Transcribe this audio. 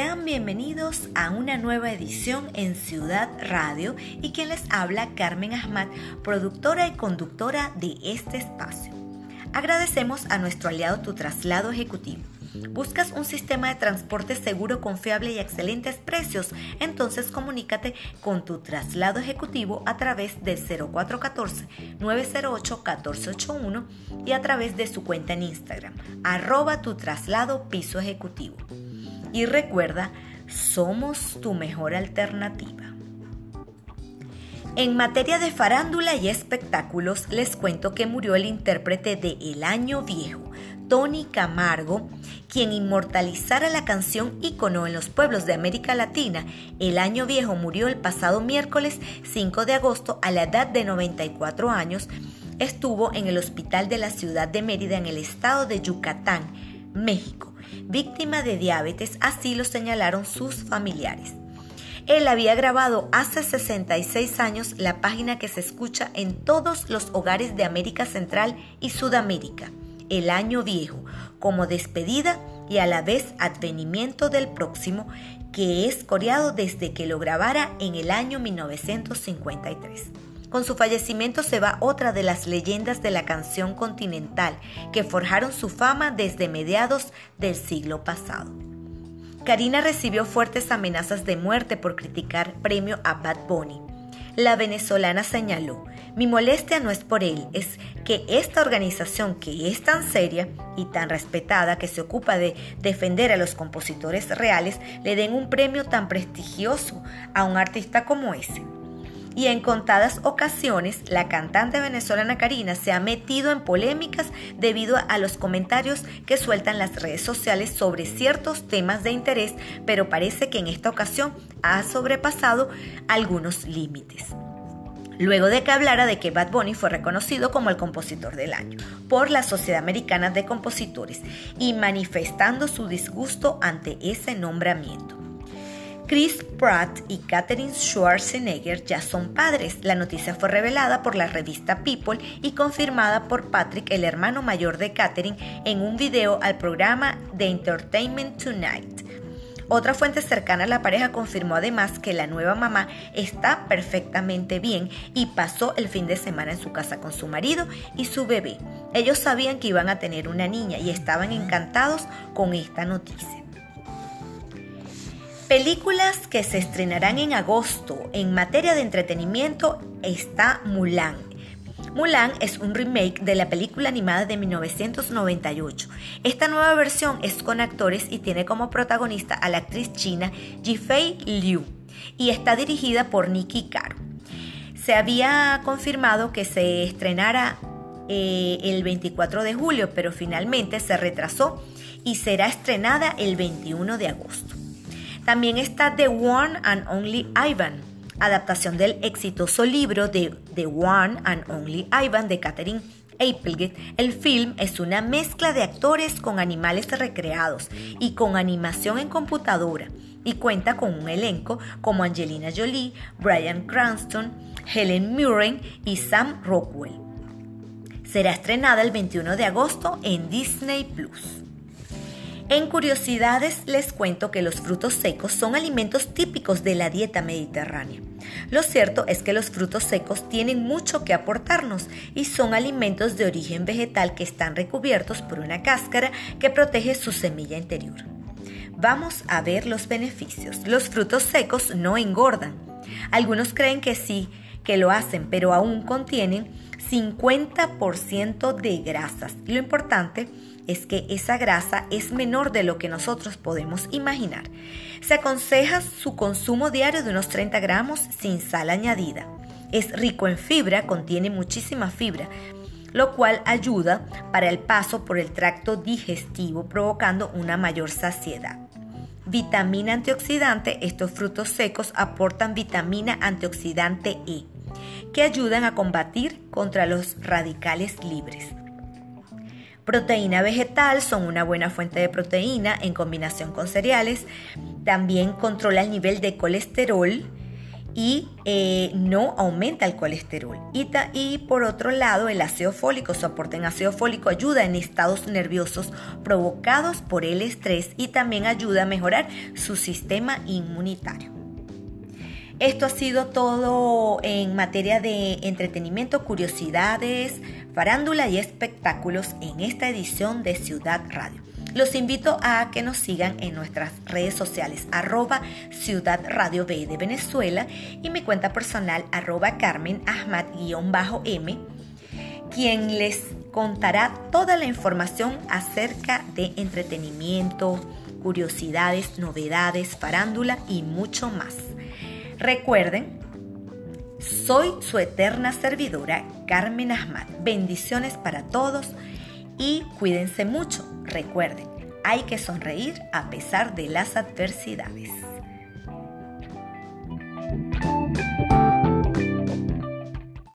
Sean bienvenidos a una nueva edición en Ciudad Radio y quien les habla Carmen Ahmad, productora y conductora de este espacio. Agradecemos a nuestro aliado Tu Traslado Ejecutivo. ¿Buscas un sistema de transporte seguro, confiable y a excelentes precios? Entonces comunícate con tu traslado ejecutivo a través del 0414-908-1481 y a través de su cuenta en Instagram, arroba tu traslado piso ejecutivo. Y recuerda, somos tu mejor alternativa. En materia de farándula y espectáculos, les cuento que murió el intérprete de El Año Viejo, Tony Camargo, quien inmortalizara la canción ícono en los pueblos de América Latina. El Año Viejo murió el pasado miércoles 5 de agosto a la edad de 94 años. Estuvo en el hospital de la ciudad de Mérida en el estado de Yucatán, México, víctima de diabetes, así lo señalaron sus familiares. Él había grabado hace 66 años la página que se escucha en todos los hogares de América Central y Sudamérica, El Año Viejo, como despedida y a la vez advenimiento del próximo, que es coreado desde que lo grabara en el año 1953. Con su fallecimiento se va otra de las leyendas de la canción continental que forjaron su fama desde mediados del siglo pasado. Karina recibió fuertes amenazas de muerte por criticar premio a Bad Bunny. La venezolana señaló, mi molestia no es por él, es que esta organización que es tan seria y tan respetada que se ocupa de defender a los compositores reales le den un premio tan prestigioso a un artista como ese y en contadas ocasiones la cantante venezolana Karina se ha metido en polémicas debido a los comentarios que sueltan las redes sociales sobre ciertos temas de interés, pero parece que en esta ocasión ha sobrepasado algunos límites. Luego de que hablara de que Bad Bunny fue reconocido como el compositor del año por la Sociedad Americana de Compositores y manifestando su disgusto ante ese nombramiento. Chris Pratt y Katherine Schwarzenegger ya son padres. La noticia fue revelada por la revista People y confirmada por Patrick, el hermano mayor de Katherine, en un video al programa The Entertainment Tonight. Otra fuente cercana a la pareja confirmó además que la nueva mamá está perfectamente bien y pasó el fin de semana en su casa con su marido y su bebé. Ellos sabían que iban a tener una niña y estaban encantados con esta noticia. Películas que se estrenarán en agosto en materia de entretenimiento está Mulan. Mulan es un remake de la película animada de 1998. Esta nueva versión es con actores y tiene como protagonista a la actriz china Jifei Liu y está dirigida por Nikki Caro. Se había confirmado que se estrenara eh, el 24 de julio, pero finalmente se retrasó y será estrenada el 21 de agosto. También está The One and Only Ivan, adaptación del exitoso libro de The One and Only Ivan de Catherine Applegate. El film es una mezcla de actores con animales recreados y con animación en computadora y cuenta con un elenco como Angelina Jolie, Brian Cranston, Helen Mirren y Sam Rockwell. Será estrenada el 21 de agosto en Disney Plus. En curiosidades les cuento que los frutos secos son alimentos típicos de la dieta mediterránea. Lo cierto es que los frutos secos tienen mucho que aportarnos y son alimentos de origen vegetal que están recubiertos por una cáscara que protege su semilla interior. Vamos a ver los beneficios. Los frutos secos no engordan. Algunos creen que sí, que lo hacen, pero aún contienen 50% de grasas. Lo importante es que esa grasa es menor de lo que nosotros podemos imaginar. Se aconseja su consumo diario de unos 30 gramos sin sal añadida. Es rico en fibra, contiene muchísima fibra, lo cual ayuda para el paso por el tracto digestivo, provocando una mayor saciedad. Vitamina antioxidante, estos frutos secos aportan vitamina antioxidante E, que ayudan a combatir contra los radicales libres. Proteína vegetal son una buena fuente de proteína en combinación con cereales. También controla el nivel de colesterol y eh, no aumenta el colesterol. Y, y, por otro lado, el ácido fólico, su aporte en ácido fólico ayuda en estados nerviosos provocados por el estrés y también ayuda a mejorar su sistema inmunitario. Esto ha sido todo en materia de entretenimiento, curiosidades, farándula y espectáculos en esta edición de Ciudad Radio. Los invito a que nos sigan en nuestras redes sociales arroba Ciudad Radio B de Venezuela y mi cuenta personal arroba Carmen Ahmad-M, quien les contará toda la información acerca de entretenimiento, curiosidades, novedades, farándula y mucho más. Recuerden, soy su eterna servidora Carmen Ahmad. Bendiciones para todos y cuídense mucho. Recuerden, hay que sonreír a pesar de las adversidades.